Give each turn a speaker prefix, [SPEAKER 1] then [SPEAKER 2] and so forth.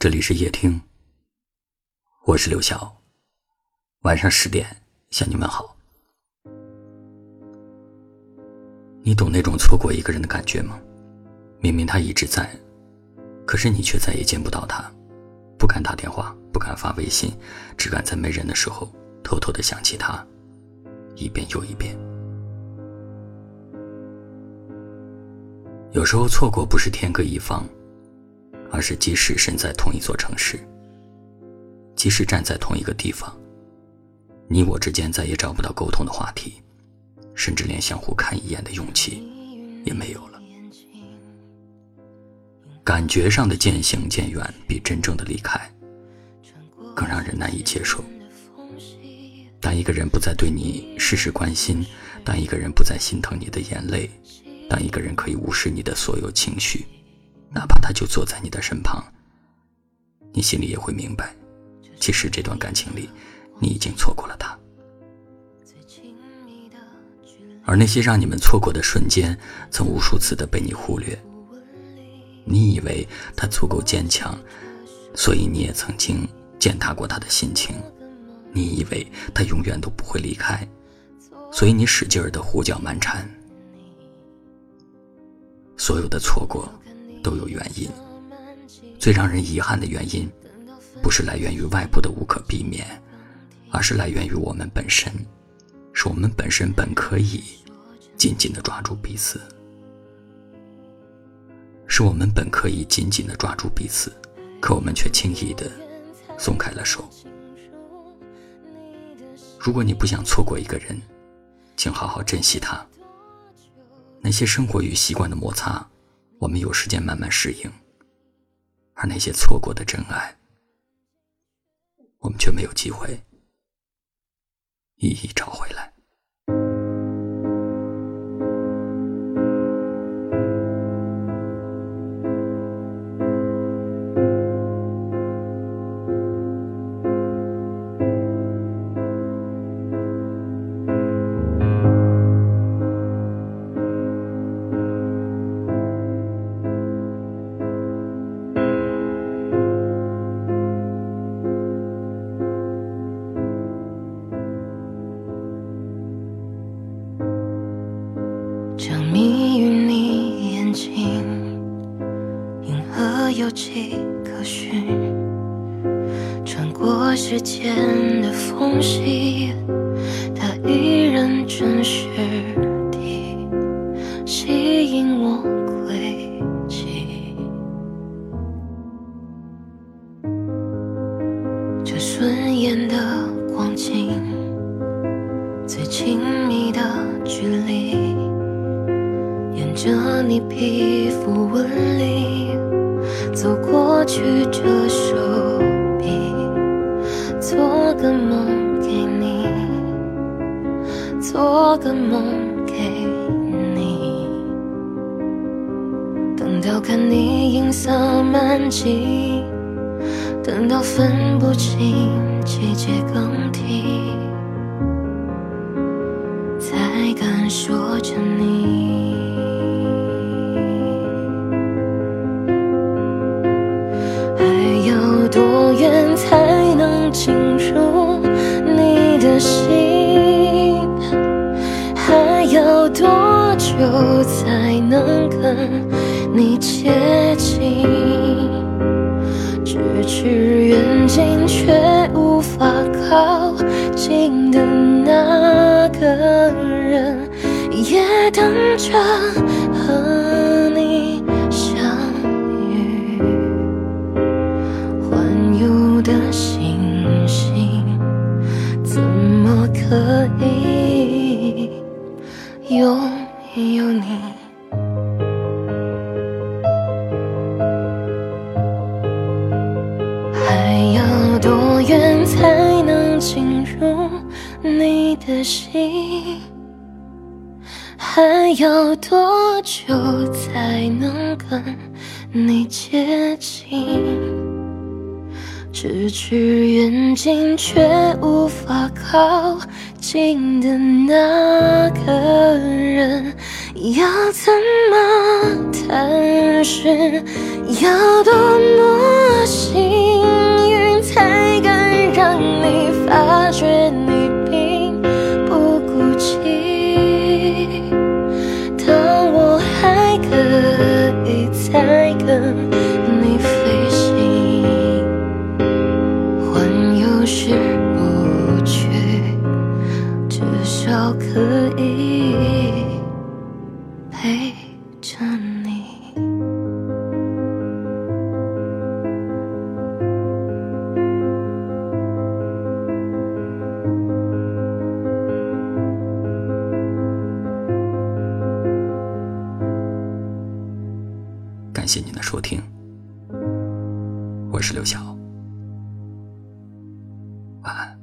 [SPEAKER 1] 这里是夜听，我是刘晓。晚上十点向你们好。你懂那种错过一个人的感觉吗？明明他一直在，可是你却再也见不到他，不敢打电话，不敢发微信，只敢在没人的时候偷偷的想起他，一遍又一遍。有时候错过不是天各一方。而是即使身在同一座城市，即使站在同一个地方，你我之间再也找不到沟通的话题，甚至连相互看一眼的勇气也没有了。感觉上的渐行渐远，比真正的离开更让人难以接受。当一个人不再对你事事关心，当一个人不再心疼你的眼泪，当一个人可以无视你的所有情绪。哪怕他就坐在你的身旁，你心里也会明白，其实这段感情里，你已经错过了他。而那些让你们错过的瞬间，曾无数次的被你忽略。你以为他足够坚强，所以你也曾经践踏过他的心情。你以为他永远都不会离开，所以你使劲儿的胡搅蛮缠。所有的错过。都有原因，最让人遗憾的原因，不是来源于外部的无可避免，而是来源于我们本身，是我们本身本可以紧紧的抓住彼此，是我们本可以紧紧的抓住彼此，可我们却轻易的松开了手。如果你不想错过一个人，请好好珍惜他。那些生活与习惯的摩擦。我们有时间慢慢适应，而那些错过的真爱，我们却没有机会一一找回来。
[SPEAKER 2] 有迹可循，穿过时间的缝隙，它依然真实地吸引我轨迹。这瞬眼的光景，最亲密的距离，沿着你皮肤纹理。走过去，这手臂，做个梦给你，做个梦给你。等到看你银色满际，等到分不清季节才能跟你接近？咫尺远近却无法靠近的那个人，也等着和你相遇。环游的星星，怎么。可以拥有你，进入你的心？还要多久才能跟你接近？咫尺远近却无法靠近的那个人，要怎么探寻？要多么陪着你。
[SPEAKER 1] 感谢您的收听。我是刘晓。晚安。